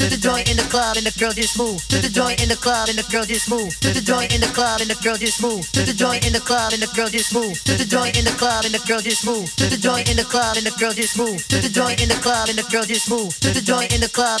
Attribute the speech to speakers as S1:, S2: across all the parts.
S1: to the joint in the club and the girl just move. To the joint in the club and the girl just move. To the joint in the club and the girl just move. To the joint in the club and the girl just move. To the joint in the club and the girl just move. To the joint in the club and the girl just move. To the joint in the club and the girl just move. To the joint in the club.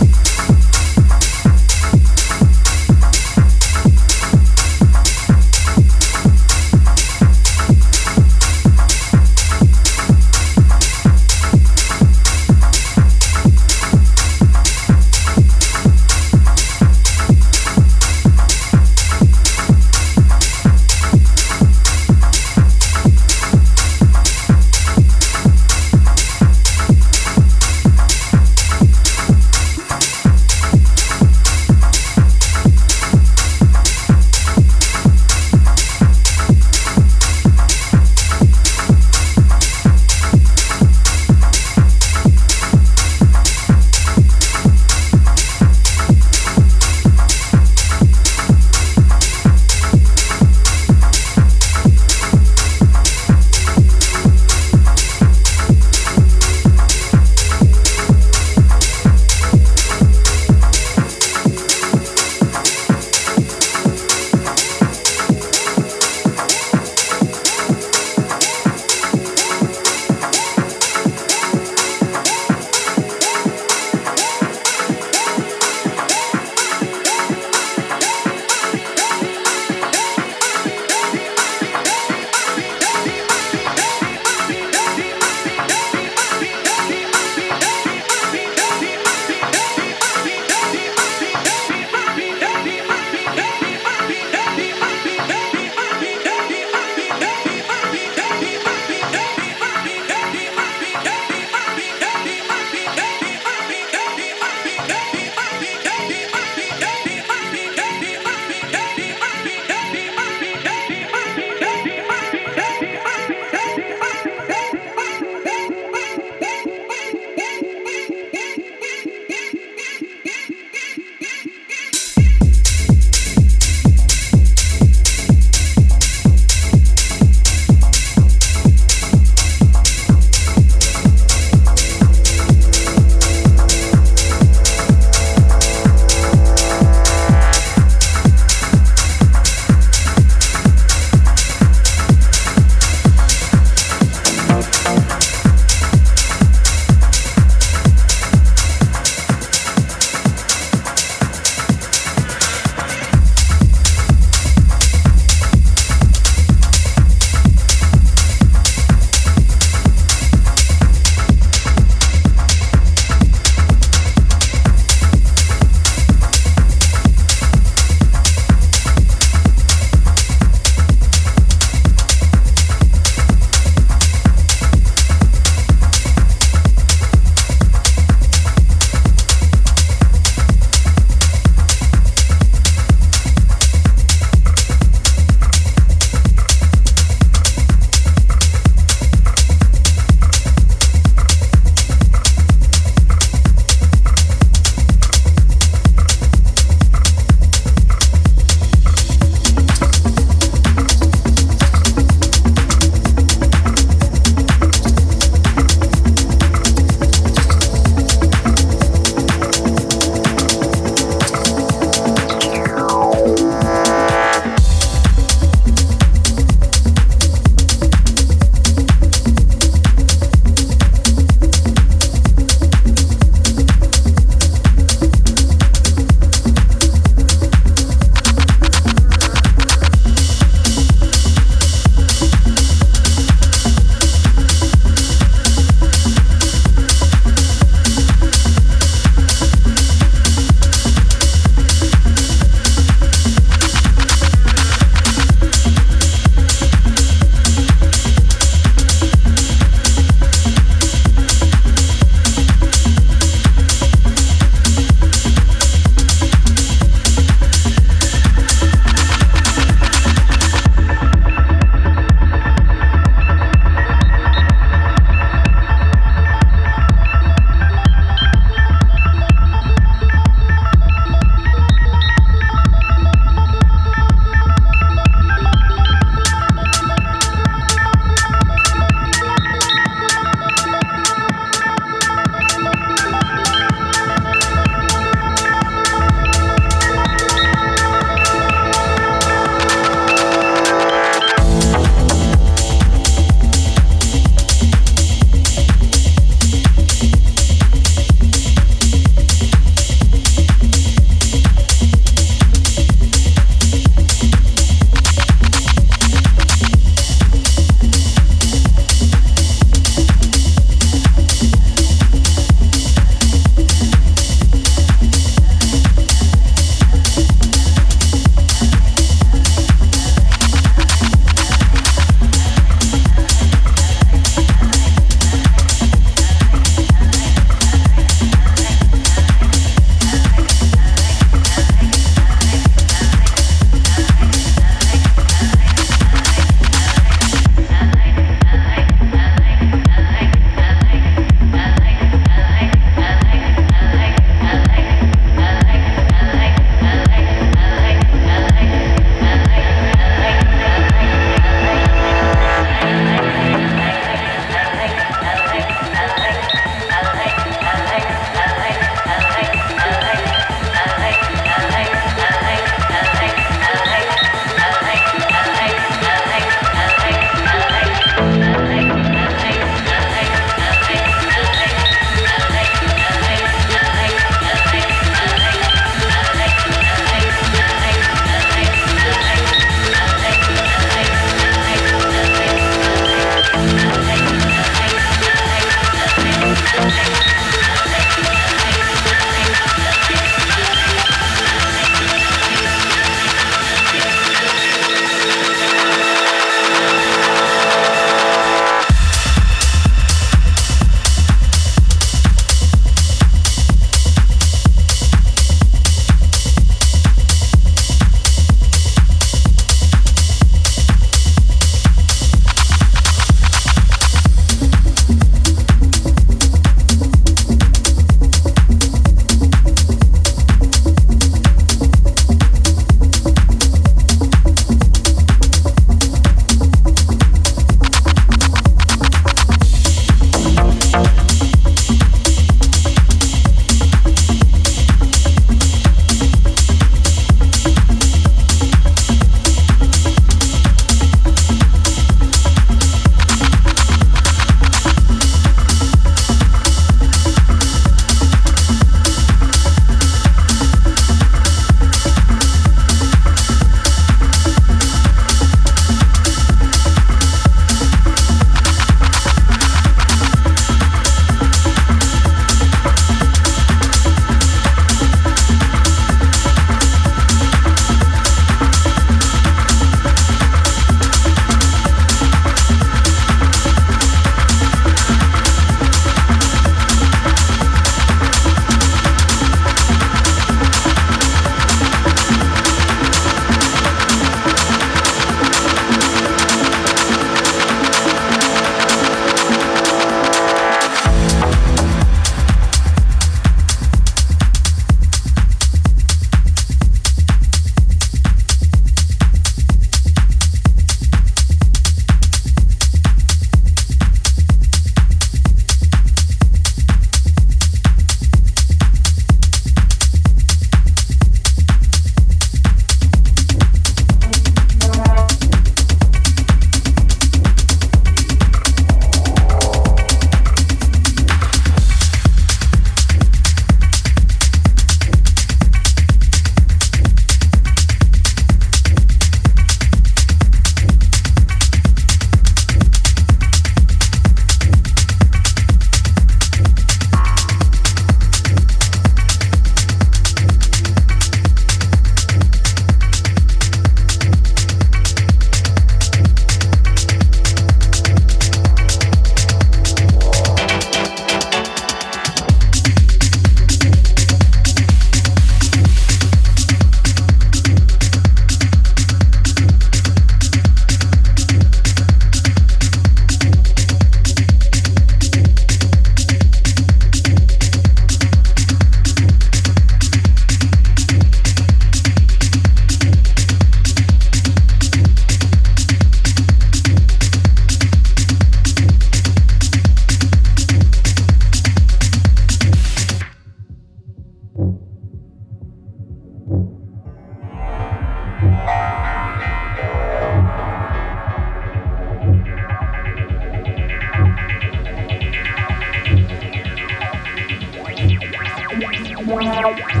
S2: Yeah.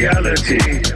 S2: reality.